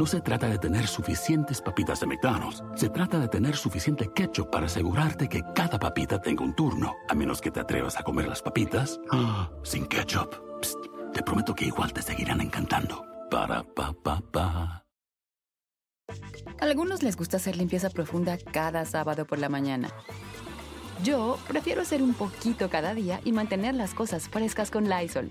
No se trata de tener suficientes papitas de McDonald's. Se trata de tener suficiente ketchup para asegurarte que cada papita tenga un turno. A menos que te atrevas a comer las papitas ah, sin ketchup. te prometo que igual te seguirán encantando. Para pa pa pa. A algunos les gusta hacer limpieza profunda cada sábado por la mañana. Yo prefiero hacer un poquito cada día y mantener las cosas frescas con Lysol.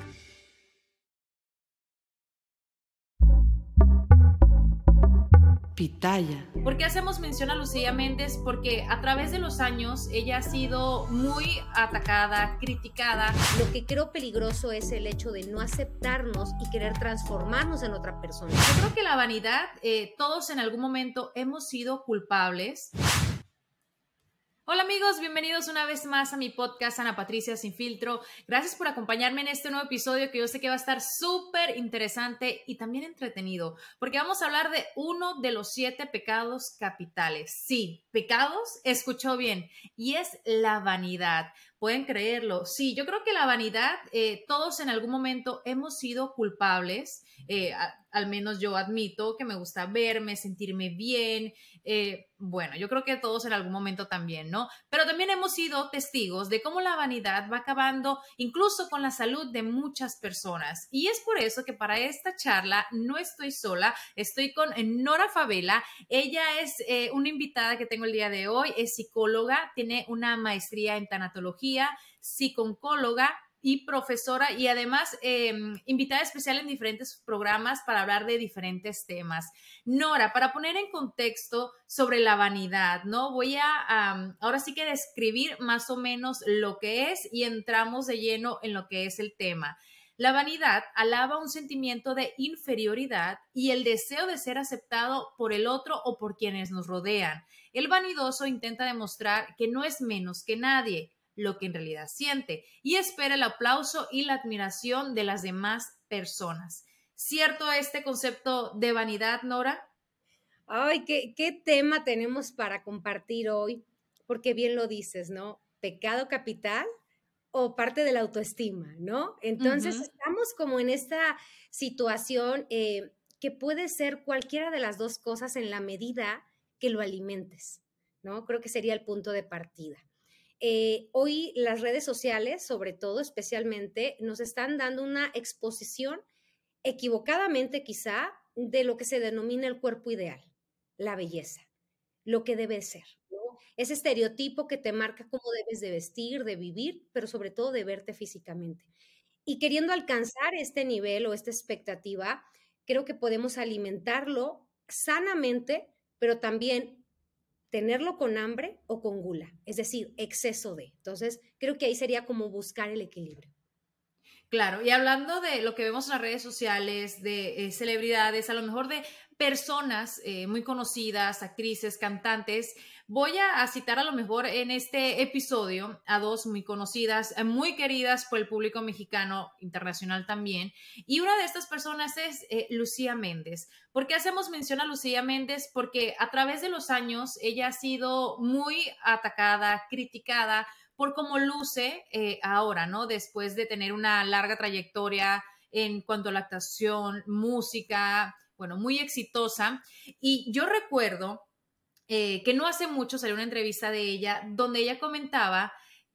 Pitaya. ¿Por qué hacemos mención a Lucía Méndez? Porque a través de los años ella ha sido muy atacada, criticada. Lo que creo peligroso es el hecho de no aceptarnos y querer transformarnos en otra persona. Yo creo que la vanidad, eh, todos en algún momento hemos sido culpables Hola amigos, bienvenidos una vez más a mi podcast Ana Patricia Sin Filtro. Gracias por acompañarme en este nuevo episodio que yo sé que va a estar súper interesante y también entretenido, porque vamos a hablar de uno de los siete pecados capitales. Sí, pecados, escuchó bien, y es la vanidad. Pueden creerlo. Sí, yo creo que la vanidad, eh, todos en algún momento hemos sido culpables. Eh, al menos yo admito que me gusta verme, sentirme bien. Eh, bueno, yo creo que todos en algún momento también, ¿no? Pero también hemos sido testigos de cómo la vanidad va acabando incluso con la salud de muchas personas. Y es por eso que para esta charla no estoy sola, estoy con Nora Favela. Ella es eh, una invitada que tengo el día de hoy, es psicóloga, tiene una maestría en tanatología, psiconcóloga y profesora y además em, invitada especial en diferentes programas para hablar de diferentes temas. Nora, para poner en contexto sobre la vanidad, ¿no? Voy a ahora sí que describir más o menos lo que es y entramos de lleno en lo que es el tema. La vanidad alaba un sentimiento de inferioridad y el deseo de ser aceptado por el otro o por quienes nos rodean. El vanidoso intenta demostrar que no es menos que nadie, lo que en realidad siente y espera el aplauso y la admiración de las demás personas. ¿Cierto este concepto de vanidad, Nora? Ay, qué, qué tema tenemos para compartir hoy, porque bien lo dices, ¿no? Pecado capital o parte de la autoestima, ¿no? Entonces estamos como en esta situación eh, que puede ser cualquiera de las dos cosas en la medida que lo alimentes, ¿no? Creo que sería el punto de partida. Eh, hoy las redes sociales, sobre todo, especialmente, nos están dando una exposición equivocadamente quizá de lo que se denomina el cuerpo ideal, la belleza, lo que debe ser. Ese estereotipo que te marca cómo debes de vestir, de vivir, pero sobre todo de verte físicamente. Y queriendo alcanzar este nivel o esta expectativa, creo que podemos alimentarlo sanamente, pero también tenerlo con hambre o con gula, es decir, exceso de. Entonces, creo que ahí sería como buscar el equilibrio. Claro, y hablando de lo que vemos en las redes sociales, de eh, celebridades, a lo mejor de personas eh, muy conocidas, actrices, cantantes, voy a, citar a lo mejor en este episodio a dos muy conocidas, eh, muy queridas por el público mexicano, internacional también, y una de estas personas es Lucía Méndez. ¿Por qué hacemos mención a Lucía Méndez? Porque a través de los años ella ha sido muy atacada, criticada, por cómo luce eh, ahora, ¿no? Después de tener una larga trayectoria en cuanto a la actuación, música, bueno, muy exitosa. Y yo recuerdo eh, que no hace mucho salió una entrevista de ella donde ella comentaba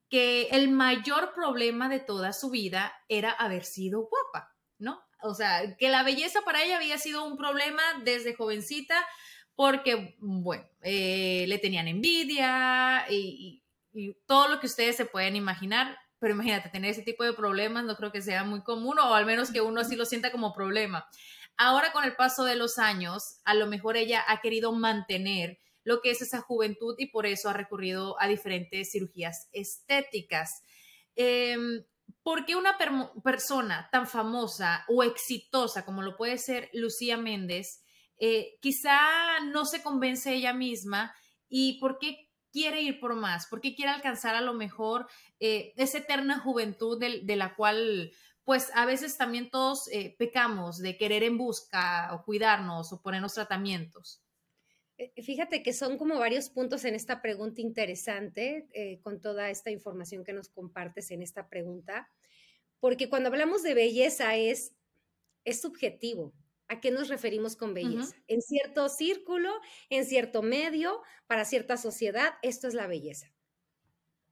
que el mayor problema de toda su vida era haber sido guapa, ¿no? O sea, que la belleza para ella había sido un problema desde jovencita porque, bueno, eh, le tenían envidia y, y todo lo que ustedes se pueden imaginar, pero imagínate, tener ese tipo de problemas no creo que sea muy común o al menos que uno así lo sienta como problema. Ahora con el paso de los años, a lo mejor ella ha querido mantener lo que es esa juventud y por eso ha recurrido a diferentes cirugías estéticas. Em, ¿Por qué una persona tan famosa o exitosa como lo puede ser Lucía Méndez, eh, quizá no se convence ella misma y por qué quiere ir por más, porque quiere alcanzar a lo mejor eh, esa eterna juventud de, la cual pues a veces también todos eh, pecamos de querer en busca o cuidarnos o ponernos tratamientos. Eh, fíjate que son como varios puntos en esta pregunta interesante, con toda esta información que nos compartes en esta pregunta, porque cuando hablamos de belleza es, es subjetivo. ¿A qué nos referimos con belleza? En cierto círculo, en cierto medio, para cierta sociedad, esto es la belleza.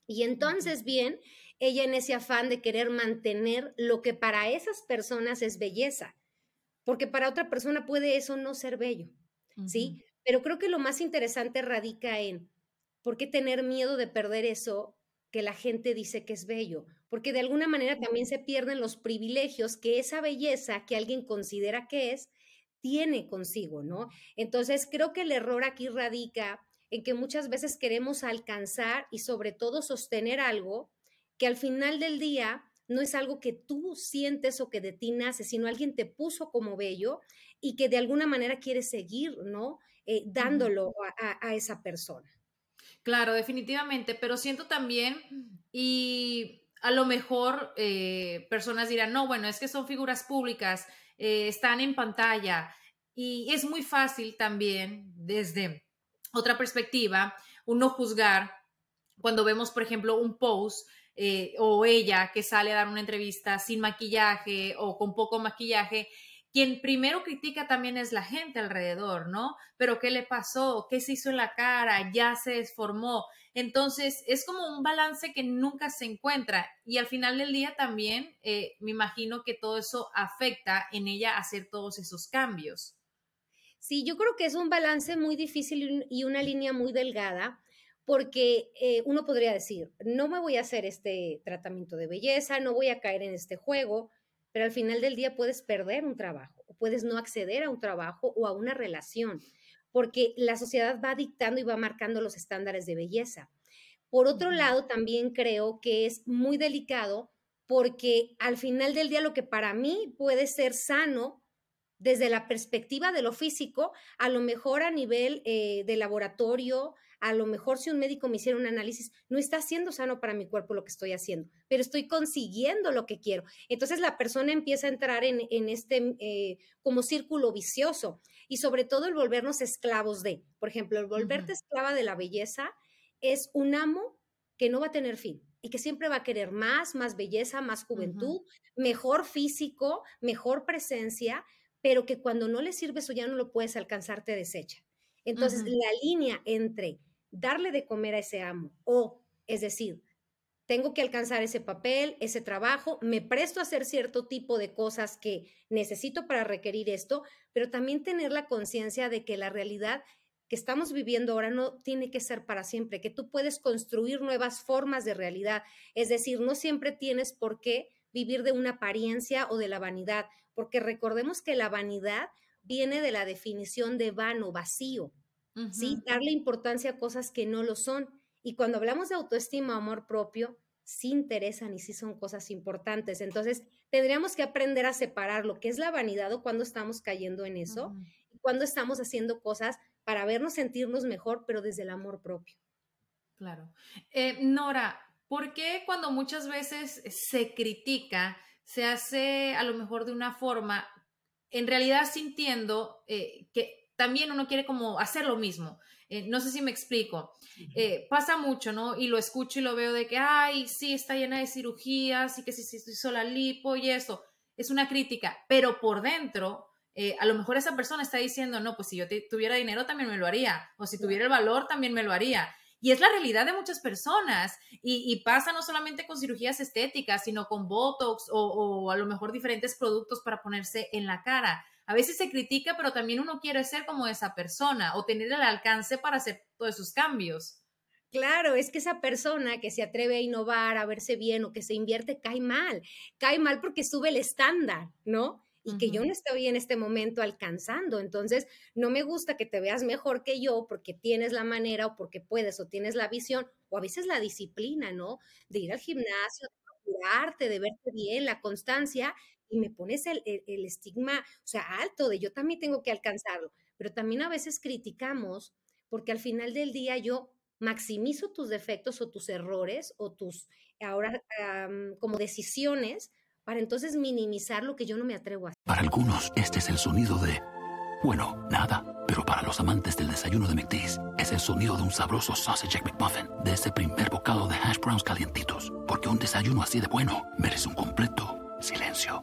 Y entonces, bien, ella en ese afán de querer mantener lo que para esas personas es belleza, porque para otra persona puede eso no ser bello, ¿sí? Pero creo que lo más interesante radica en por qué tener miedo de perder eso que la gente dice que es bello, porque de alguna manera también se pierden los privilegios que esa belleza que alguien considera que es, tiene consigo, ¿no? Entonces, creo que el error aquí radica en que muchas veces queremos alcanzar y sobre todo sostener algo que al final del día no es algo que tú sientes o que de ti nace, sino alguien te puso como bello y que de alguna manera quieres seguir, ¿no? Eh, dándolo a, esa persona. Claro, definitivamente, pero siento también, y a lo mejor eh, personas dirán, no, bueno, es que son figuras públicas, eh, están en pantalla, y es muy fácil también desde otra perspectiva, uno juzgar cuando vemos, por ejemplo, un post o ella que sale a dar una entrevista sin maquillaje o con poco maquillaje quien primero critica también es la gente alrededor, ¿no? Pero ¿qué le pasó? ¿Qué se hizo en la cara? Ya se desformó. Entonces, es como un balance que nunca se encuentra y al final del día también eh, me imagino que todo eso afecta en ella hacer todos esos cambios. Sí, yo creo que es un balance muy difícil y una línea muy delgada porque eh, uno podría decir, no me voy a hacer este tratamiento de belleza, no voy a caer en este juego, pero al final del día puedes perder un trabajo o puedes no acceder a un trabajo o a una relación, porque la sociedad va dictando y va marcando los estándares de belleza. Por otro lado, también creo que es muy delicado porque al final del día lo que para mí puede ser sano desde la perspectiva de lo físico, a lo mejor a nivel eh, de laboratorio, a lo mejor si un médico me hiciera un análisis, no está haciendo sano para mi cuerpo lo que estoy haciendo, pero estoy consiguiendo lo que quiero. Entonces la persona empieza a entrar en, este eh, como círculo vicioso y sobre todo el volvernos esclavos de, por ejemplo, el volverte esclava de la belleza es un amo que no va a tener fin y que siempre va a querer más, más belleza, más juventud, mejor físico, mejor presencia, pero que cuando no le sirve eso ya no lo puedes alcanzar, te desecha. Entonces, la línea entre darle de comer a ese amo o, es decir, tengo que alcanzar ese papel, ese trabajo, me presto a hacer cierto tipo de cosas que necesito para requerir esto, pero también tener la conciencia de que la realidad que estamos viviendo ahora no tiene que ser para siempre, que tú puedes construir nuevas formas de realidad, es decir, no siempre tienes por qué vivir de una apariencia o de la vanidad, porque recordemos que la vanidad viene de la definición de vano, vacío. ¿Sí? Darle importancia a cosas que no lo son. Y cuando hablamos de autoestima, amor propio, sí interesan y sí son cosas importantes. Entonces, tendríamos que aprender a separar lo que es la vanidad o cuando estamos cayendo en eso y cuando estamos haciendo cosas para vernos sentirnos mejor, pero desde el amor propio. Claro. Eh, Nora, ¿por qué cuando muchas veces se critica, se hace a lo mejor de una forma, en realidad sintiendo eh, que también uno quiere como hacer lo mismo. Eh, no sé si me explico. Eh, pasa mucho, ¿no? Y lo escucho y lo veo de que, ay, sí, está llena de cirugías y que si se hizo la lipo y eso. Es una crítica, pero por dentro, eh, a lo mejor esa persona está diciendo, no, pues si yo tuviera dinero también me lo haría, o si tuviera el valor también me lo haría. Y es la realidad de muchas personas. Y, pasa no solamente con cirugías estéticas, sino con Botox o, o, a lo mejor diferentes productos para ponerse en la cara a veces se critica, pero también uno quiere ser como esa persona o tener el alcance para hacer todos esos cambios. Claro, es que esa persona que se atreve a innovar, a verse bien o que se invierte, cae mal. Cae mal porque sube el estándar, ¿no? y que yo no estoy en este momento alcanzando. Entonces, no me gusta que te veas mejor que yo porque tienes la manera o porque puedes o tienes la visión o a veces la disciplina, ¿no? De ir al gimnasio, de procurarte, de verte bien, la constancia y me pones el, estigma, o sea, alto de yo también tengo que alcanzarlo, pero también a veces criticamos porque al final del día yo maximizo tus defectos o tus errores o tus ahora como decisiones para entonces minimizar lo que yo no me atrevo a hacer. Para algunos, este es el sonido de, bueno, nada. Pero para los amantes del desayuno de McDee's, es el sonido de un sabroso sausage McMuffin, de ese primer bocado de hash browns calientitos. Porque un desayuno así de bueno merece un completo silencio.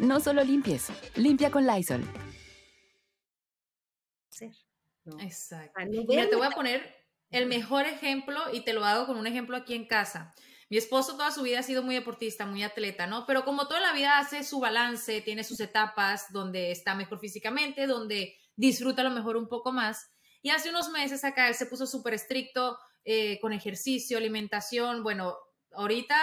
No solo limpies, limpia con Lysol. Exacto. Mira, te voy a poner el mejor ejemplo y te lo hago con un ejemplo aquí en casa. Mi esposo toda su vida ha sido muy deportista, muy atleta, ¿no? Pero como toda la vida hace su balance, tiene sus etapas donde está mejor físicamente, donde disfruta a lo mejor un poco más. Y hace unos meses acá él se puso súper estricto eh, con ejercicio, alimentación. Bueno, ahorita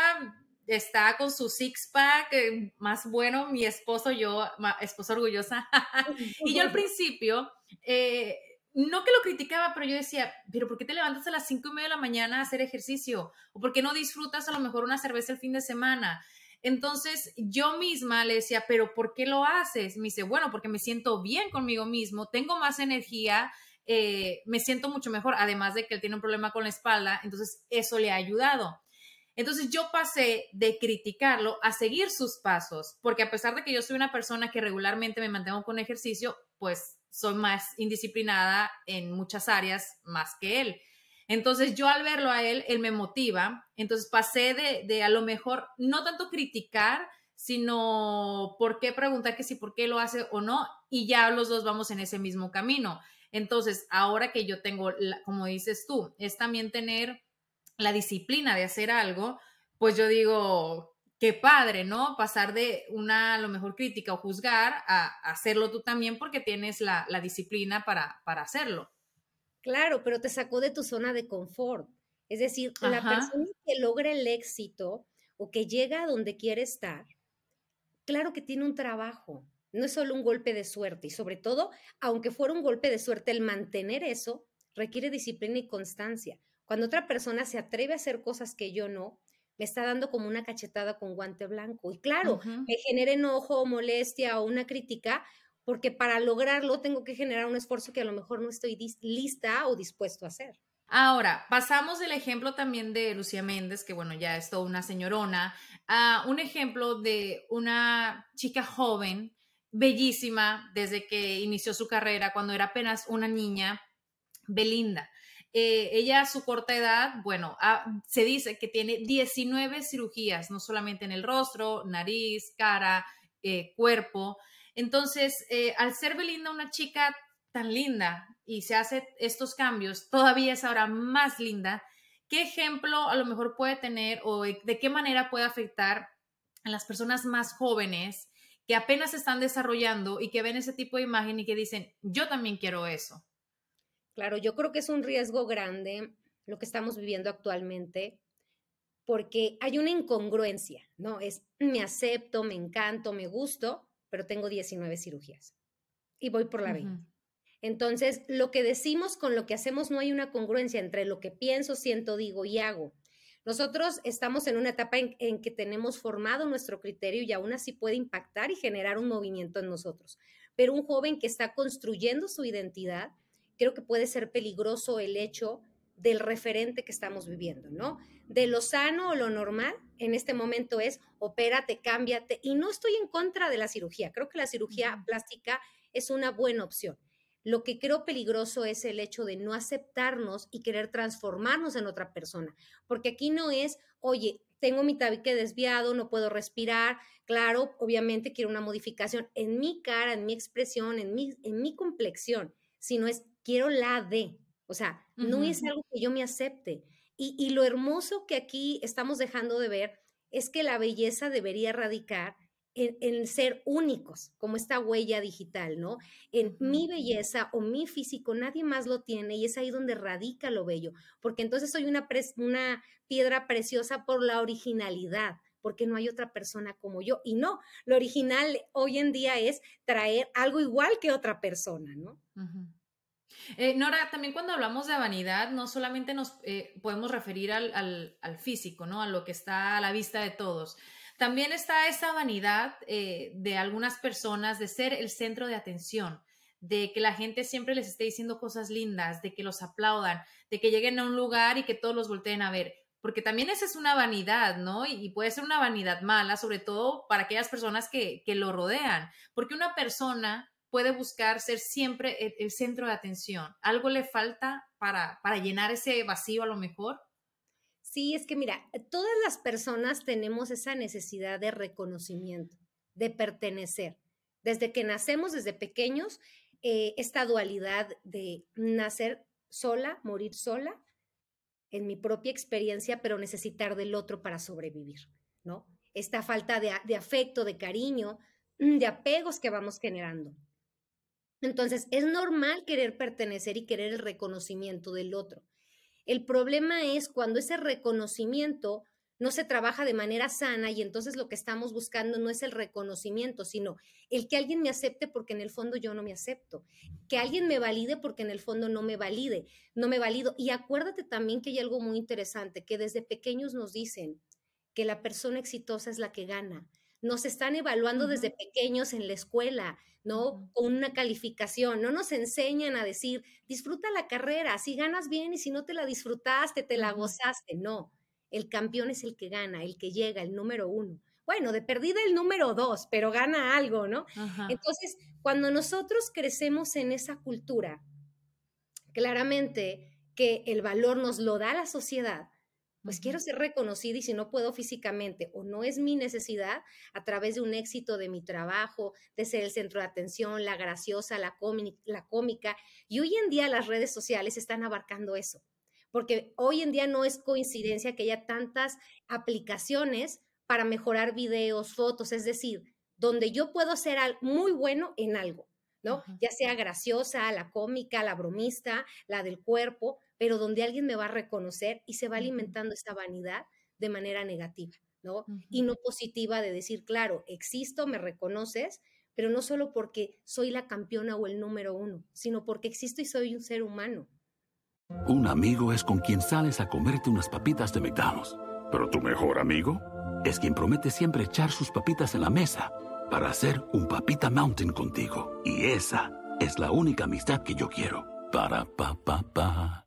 está con su six pack eh, más bueno, mi esposo, yo, esposa orgullosa. y yo al principio eh, no que lo criticaba, pero yo decía, pero ¿por qué te levantas a las cinco y media de la mañana a hacer ejercicio? ¿O por qué no disfrutas a lo mejor una cerveza el fin de semana? Entonces yo misma le decía, pero ¿por qué lo haces? Me dice, bueno, porque me siento bien conmigo mismo, tengo más energía, eh, me siento mucho mejor, además de que él tiene un problema con la espalda, entonces eso le ha ayudado. Entonces yo pasé de criticarlo a seguir sus pasos, porque a pesar de que yo soy una persona que regularmente me mantengo con ejercicio, pues soy más indisciplinada en muchas áreas más que él. Entonces yo al verlo a él, él me motiva. Entonces pasé de, de a lo mejor no tanto criticar, sino por qué preguntar que si por qué lo hace o no, y ya los dos vamos en ese mismo camino. Entonces, ahora que yo tengo, como dices tú, es también tener la disciplina de hacer algo, pues yo digo, qué padre, ¿no? Pasar de una, a lo mejor, crítica o juzgar a, hacerlo tú también porque tienes la, disciplina para, para, hacerlo. Claro, pero te sacó de tu zona de confort. Es decir, la persona que logra el éxito o que llega a donde quiere estar, claro que tiene un trabajo. No es solo un golpe de suerte y sobre todo, aunque fuera un golpe de suerte, el mantener eso requiere disciplina y constancia. Cuando otra persona se atreve a hacer cosas que yo no, me está dando como una cachetada con guante blanco. Y claro, me genera enojo, molestia o una crítica, porque para lograrlo tengo que generar un esfuerzo que a lo mejor no estoy lista o dispuesto a hacer. Ahora, pasamos del ejemplo también de Lucía Méndez, que bueno, ya es toda una señorona, a un ejemplo de una chica joven, bellísima, desde que inició su carrera, cuando era apenas una niña, Belinda. Eh, ella a su corta edad, bueno, ah, se dice que tiene 19 cirugías, no solamente en el rostro, nariz, cara, eh, cuerpo. Entonces, eh, al ser Belinda una chica tan linda y se hace estos cambios, todavía es ahora más linda, ¿qué ejemplo a lo mejor puede tener o de qué manera puede afectar a las personas más jóvenes que apenas se están desarrollando y que ven ese tipo de imagen y que dicen, yo también quiero eso? Claro, yo creo que es un riesgo grande lo que estamos viviendo actualmente porque hay una incongruencia, ¿no? Es me acepto, me encanto, me gusto, pero tengo 19 cirugías y voy por la 20. Entonces, lo que decimos con lo que hacemos no hay una congruencia entre lo que pienso, siento, digo y hago. Nosotros estamos en una etapa en, en, que tenemos formado nuestro criterio y aún así puede impactar y generar un movimiento en nosotros. Pero un joven que está construyendo su identidad, creo que puede ser peligroso el hecho del referente que estamos viviendo, ¿no? De lo sano o lo normal en este momento es opérate, cámbiate. Y no estoy en contra de la cirugía. Creo que la cirugía plástica es una buena opción. Lo que creo peligroso es el hecho de no aceptarnos y querer transformarnos en otra persona. Porque aquí no es, oye, tengo mi tabique desviado, no puedo respirar. Claro, obviamente quiero una modificación en mi cara, en mi expresión, en mi, en mi complexión, sino es quiero la de. O sea, no es algo que yo me acepte. Y, lo hermoso que aquí estamos dejando de ver es que la belleza debería radicar en, ser únicos, como esta huella digital, ¿no? En mi belleza o mi físico, nadie más lo tiene y es ahí donde radica lo bello, porque entonces soy una, una piedra preciosa por la originalidad, porque no hay otra persona como yo. Y no, lo original hoy en día es traer algo igual que otra persona, ¿no? Eh, Nora, también cuando hablamos de vanidad, no solamente nos eh, podemos referir al, al, físico, ¿no? A lo que está a la vista de todos. También está esa vanidad eh, de algunas personas de ser el centro de atención, de que la gente siempre les esté diciendo cosas lindas, de que los aplaudan, de que lleguen a un lugar y que todos los volteen a ver. Porque también esa es una vanidad, ¿no? Y, puede ser una vanidad mala, sobre todo para aquellas personas que, que lo rodean. Porque una persona puede buscar ser siempre el, centro de atención. ¿Algo le falta para, para llenar ese vacío a lo mejor? Sí, es que mira, todas las personas tenemos esa necesidad de reconocimiento, de pertenecer. Desde que nacemos, desde pequeños, eh, esta dualidad de nacer sola, morir sola, en mi propia experiencia, pero necesitar del otro para sobrevivir, ¿no? Esta falta de, de afecto, de cariño, de apegos que vamos generando. Entonces, es normal querer pertenecer y querer el reconocimiento del otro. El problema es cuando ese reconocimiento no se trabaja de manera sana y entonces lo que estamos buscando no es el reconocimiento, sino el que alguien me acepte porque en el fondo yo no me acepto, que alguien me valide porque en el fondo no me valide, no me valido. Y acuérdate también que hay algo muy interesante, que desde pequeños nos dicen que la persona exitosa es la que gana, nos están evaluando desde pequeños en la escuela, ¿no? Con una calificación, no nos enseñan a decir, disfruta la carrera, si ganas bien y si no te la disfrutaste, te la gozaste, no. El campeón es el que gana, el que llega, el número uno. Bueno, de perdida el número dos, pero gana algo, ¿no? Entonces, cuando nosotros crecemos en esa cultura, claramente que el valor nos lo da la sociedad, pues quiero ser reconocida y si no puedo físicamente o no es mi necesidad, a través de un éxito de mi trabajo, de ser el centro de atención, la graciosa, la, la cómica. Y hoy en día las redes sociales están abarcando eso, porque hoy en día no es coincidencia que haya tantas aplicaciones para mejorar videos, fotos, es decir, donde yo puedo ser muy bueno en algo. ¿no? Ya sea graciosa, la cómica, la bromista, la del cuerpo, pero donde alguien me va a reconocer y se va alimentando esta vanidad de manera negativa, ¿no? Y no positiva de decir, claro, existo, me reconoces, pero no solo porque soy la campeona o el número uno, sino porque existo y soy un ser humano. Un amigo es con quien sales a comerte unas papitas de McDonald's, pero tu mejor amigo es quien promete siempre echar sus papitas en la mesa para hacer un papita mountain contigo. Y esa es la única amistad que yo quiero. Para pa pa pa.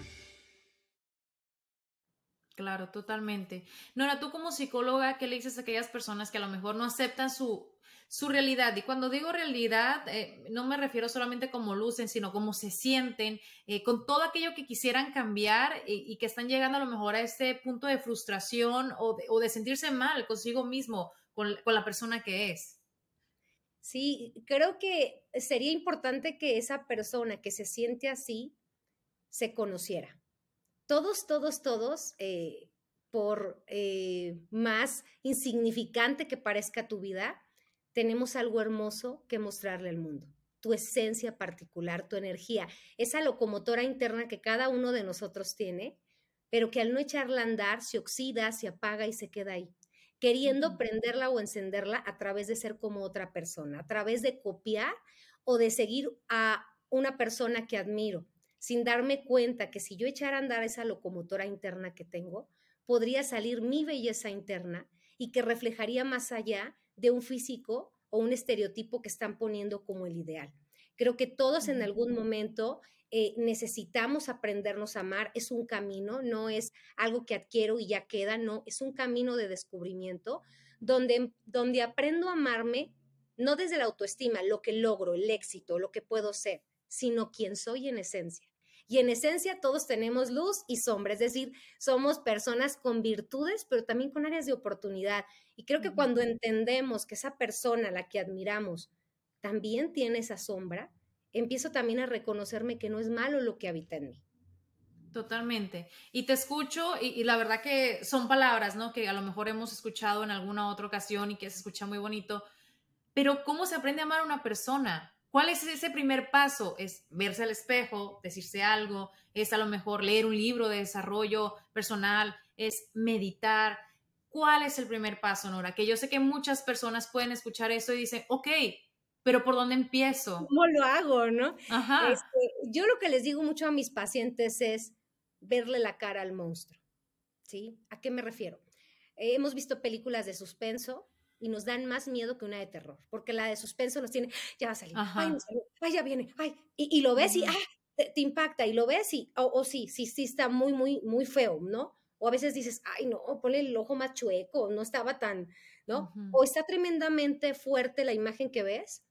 Claro, totalmente. Nora, tú como psicóloga, ¿qué le dices a aquellas personas que a lo mejor no aceptan su, su realidad. Y cuando digo realidad, eh, no me refiero solamente como lucen, sino como se sienten, eh, con todo aquello que quisieran cambiar y, que están llegando a lo mejor a este punto de frustración o de, sentirse mal consigo mismo, con, con la persona que es. Sí, creo que sería importante que esa persona que se siente así se conociera. Todos, todos, todos, eh, por más insignificante que parezca tu vida, tenemos algo hermoso que mostrarle al mundo. Tu esencia particular, tu energía, esa locomotora interna que cada uno de nosotros tiene, pero que al no echarla a andar se oxida, se apaga y se queda ahí, queriendo prenderla o encenderla a través de ser como otra persona, a través de copiar o de seguir a una persona que admiro, sin darme cuenta que si yo echara a andar esa locomotora interna que tengo, podría salir mi belleza interna y que reflejaría más allá de un físico o un estereotipo que están poniendo como el ideal. Creo que todos en algún momento eh, necesitamos aprendernos a amar. Es un camino, no es algo que adquiero y ya queda, no, es un camino de descubrimiento donde, donde aprendo a amarme, no desde la autoestima, lo que logro, el éxito, lo que puedo ser, sino quién soy en esencia. Y en esencia todos tenemos luz y sombra, es decir, somos personas con virtudes, pero también con áreas de oportunidad. Y creo que cuando entendemos que esa persona a la que admiramos también tiene esa sombra, empiezo también a reconocerme que no es malo lo que habita en mí. Totalmente. Y te escucho y, la verdad que son palabras, ¿no? Que a lo mejor hemos escuchado en alguna otra ocasión y que se escucha muy bonito. Pero ¿cómo se aprende a amar a una persona? ¿Cuál es ese primer paso? Es verse al espejo, decirse algo, es a lo mejor leer un libro de desarrollo personal, es meditar. ¿Cuál es el primer paso, Nora? Que yo sé que muchas personas pueden escuchar eso y dicen, ok, pero ¿por dónde empiezo? ¿Cómo lo hago, no? Ajá. Este, yo lo que les digo mucho a mis pacientes es verle la cara al monstruo, ¿sí? ¿A qué me refiero? Eh, hemos visto películas de suspenso y nos dan más miedo que una de terror, porque la de suspenso nos tiene, ya va a salir, ay, ya viene, ay, y, lo ves y ah, te, impacta, y lo ves y, o, sí, sí, sí está muy, muy, muy feo, ¿no? O a veces dices, ay, no, ponle el ojo más chueco, no estaba tan, ¿no? O está tremendamente fuerte la imagen que ves,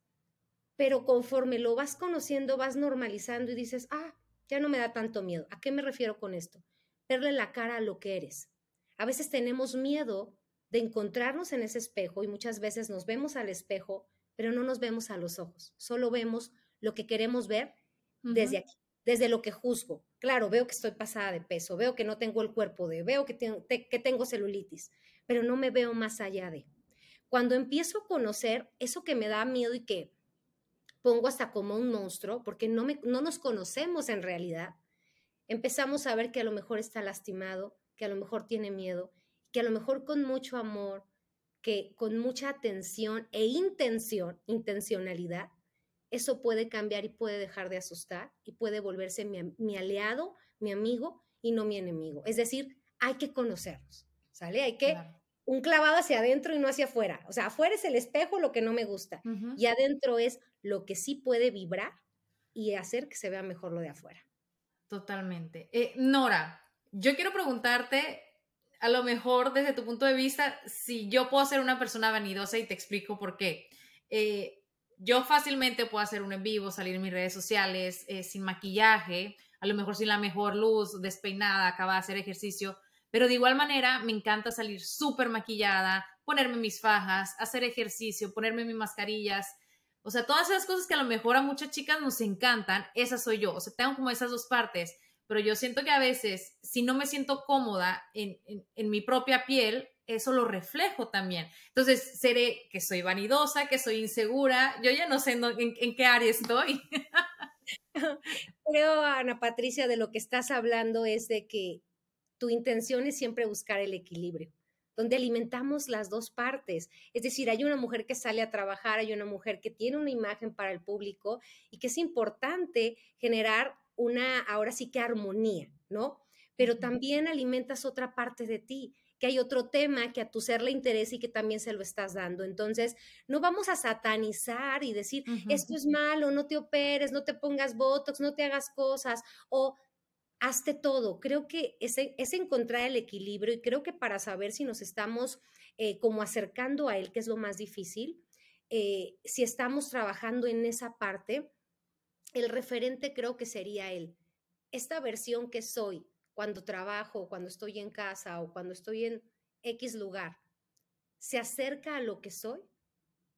pero conforme lo vas conociendo, vas normalizando y dices, ah, ya no me da tanto miedo. ¿A qué me refiero con esto? Verle la cara a lo que eres. A veces tenemos miedo de encontrarnos en ese espejo y muchas veces nos vemos al espejo, pero no nos vemos a los ojos, solo vemos lo que queremos ver desde aquí, desde lo que juzgo. Claro, veo que estoy pasada de peso, veo que no tengo el cuerpo de, veo que, que tengo celulitis, pero no me veo más allá de. Cuando empiezo a conocer eso que me da miedo y que pongo hasta como un monstruo, porque no, me, no nos conocemos en realidad, empezamos a ver que a lo mejor está lastimado, que a lo mejor tiene miedo, que a lo mejor con mucho amor, que con mucha atención e intención, intencionalidad, eso puede cambiar y puede dejar de asustar y puede volverse mi, aliado, mi amigo y no mi enemigo. Es decir, hay que conocernos, ¿sale? Hay que un clavado hacia adentro y no hacia afuera. O sea, afuera es el espejo, lo que no me gusta, y adentro es lo que sí puede vibrar y hacer que se vea mejor lo de afuera. Totalmente. Eh, Nora, yo quiero preguntarte, a lo mejor desde tu punto de vista, si yo puedo ser una persona vanidosa y te explico por qué. Eh, yo fácilmente puedo hacer un en vivo, salir en mis redes sociales eh, sin maquillaje, a lo mejor sin la mejor luz, despeinada, acaba de hacer ejercicio, pero de igual manera, me encanta salir súper maquillada, ponerme mis fajas, hacer ejercicio, ponerme mis mascarillas. O sea, todas esas cosas que a lo mejor a muchas chicas nos encantan, esas soy yo. O sea, tengo como esas dos partes. Pero yo siento que a veces, si no me siento cómoda en, mi propia piel, eso lo reflejo también. Entonces, seré que soy vanidosa, que soy insegura. Yo ya no sé en, en qué área estoy. Creo, Ana Patricia, de lo que estás hablando es de que tu intención es siempre buscar el equilibrio, donde alimentamos las dos partes. Es decir, hay una mujer que sale a trabajar, hay una mujer que tiene una imagen para el público y que es importante generar una, ahora sí que armonía, ¿no? Pero también alimentas otra parte de ti que hay otro tema que a tu ser le interesa y que también se lo estás dando. Entonces, no vamos a satanizar y decir, esto es malo, no te operes, no te pongas botox, no te hagas cosas, o hazte todo. Creo que es, es, encontrar el equilibrio y creo que para saber si nos estamos eh, como acercando a él, que es lo más difícil, eh, si estamos trabajando en esa parte, el referente creo que sería él. Esta versión que soy cuando trabajo, cuando estoy en casa o cuando estoy en X lugar, ¿se acerca a lo que soy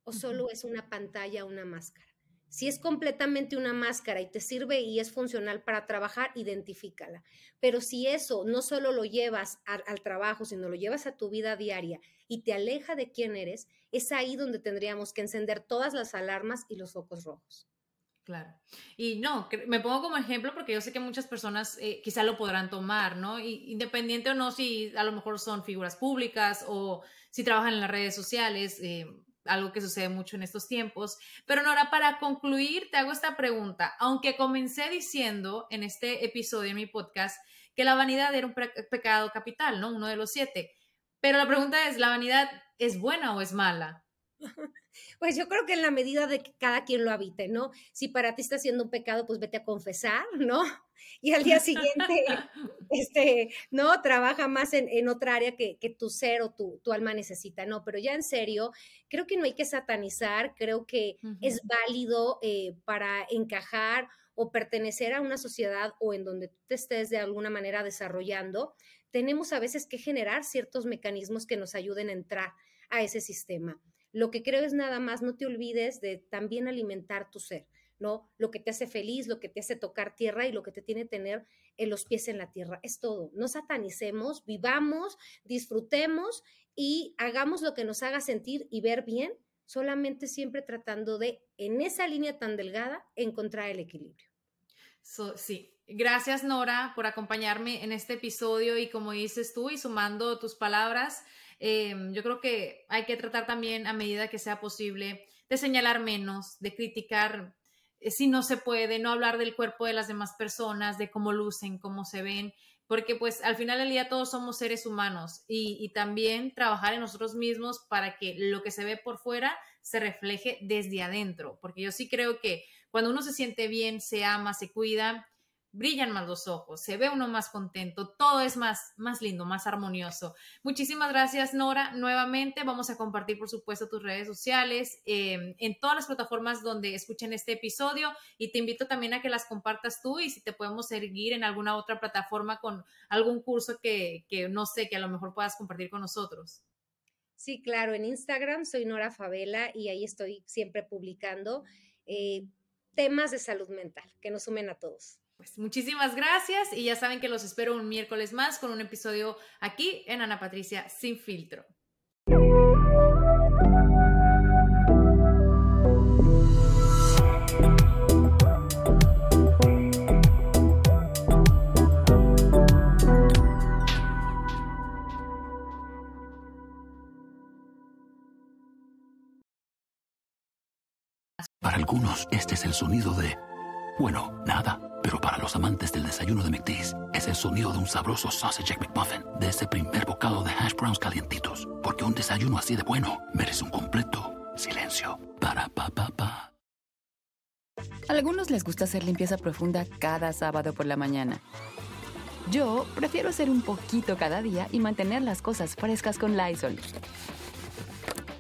o solo es una pantalla, una máscara? Si es completamente una máscara y te sirve y es funcional para trabajar, identifícala. Pero si eso no solo lo llevas al, trabajo, sino lo llevas a tu vida diaria y te aleja de quién eres, es ahí donde tendríamos que encender todas las alarmas y los focos rojos. Claro. Y no, me pongo como ejemplo porque yo sé que muchas personas eh, quizá lo podrán tomar, ¿no? independiente o no si a lo mejor son figuras públicas o si trabajan en las redes sociales, eh, algo que sucede mucho en estos tiempos. Pero Nora, para concluir, te hago esta pregunta. Aunque comencé diciendo en este episodio de mi podcast que la vanidad era un pecado capital, ¿no? Uno de los siete. Pero la pregunta es, ¿la vanidad es buena o es mala? Pues yo creo que en la medida de que cada quien lo habite, ¿no? Si para ti está haciendo un pecado, pues vete a confesar, ¿no? Y al día siguiente, este, ¿no? Trabaja más en, en otra área que, que, tu ser o tu, tu, alma necesita, ¿no? Pero ya en serio, creo que no hay que satanizar, creo que uh -huh. es válido eh, para encajar o pertenecer a una sociedad o en donde tú te estés de alguna manera desarrollando, tenemos a veces que generar ciertos mecanismos que nos ayuden a entrar a ese sistema. Lo que creo es nada más, no te olvides de también alimentar tu ser, ¿no? Lo que te hace feliz, lo que te hace tocar tierra y lo que te tiene tener en los pies en la tierra. Es todo. No satanicemos, vivamos, disfrutemos y hagamos lo que nos haga sentir y ver bien, solamente siempre tratando de, en esa línea tan delgada, encontrar el equilibrio. So, sí, Gracias, Nora, por acompañarme en este episodio y como dices tú y sumando tus palabras, eh, yo creo que hay que tratar también a medida que sea posible de señalar menos, de criticar eh, si no se puede, no hablar del cuerpo de las demás personas, de cómo lucen, cómo se ven, porque pues al final del día todos somos seres humanos y también trabajar en nosotros mismos para que lo que se ve por fuera se refleje desde adentro, porque yo sí creo que cuando uno se siente bien, se ama, se cuida, brillan más los ojos, se ve uno más contento, todo es más, más lindo, más armonioso. Muchísimas gracias, Nora. Nuevamente vamos a compartir, por supuesto, tus redes sociales eh, en todas las plataformas donde escuchen este episodio y te invito también a que las compartas tú y si te podemos seguir en alguna otra plataforma con algún curso que, que no sé, que a lo mejor puedas compartir con nosotros. Sí, claro, en Instagram soy Nora Favela y ahí estoy siempre publicando eh, temas de salud mental que nos sumen a todos. Pues muchísimas gracias y ya saben que los espero un miércoles más con un episodio aquí en Ana Patricia Sin Filtro. Para algunos, este es el sonido de, bueno, nada. Pero para los amantes del desayuno de McDee's, es el sonido de un sabroso sausage McMuffin, de ese primer bocado de hash browns calientitos, porque un desayuno así de bueno merece un completo silencio. Para pa pa pa. Algunos les gusta hacer limpieza profunda cada sábado por la mañana. Yo prefiero hacer un poquito cada día y mantener las cosas frescas con Lysol.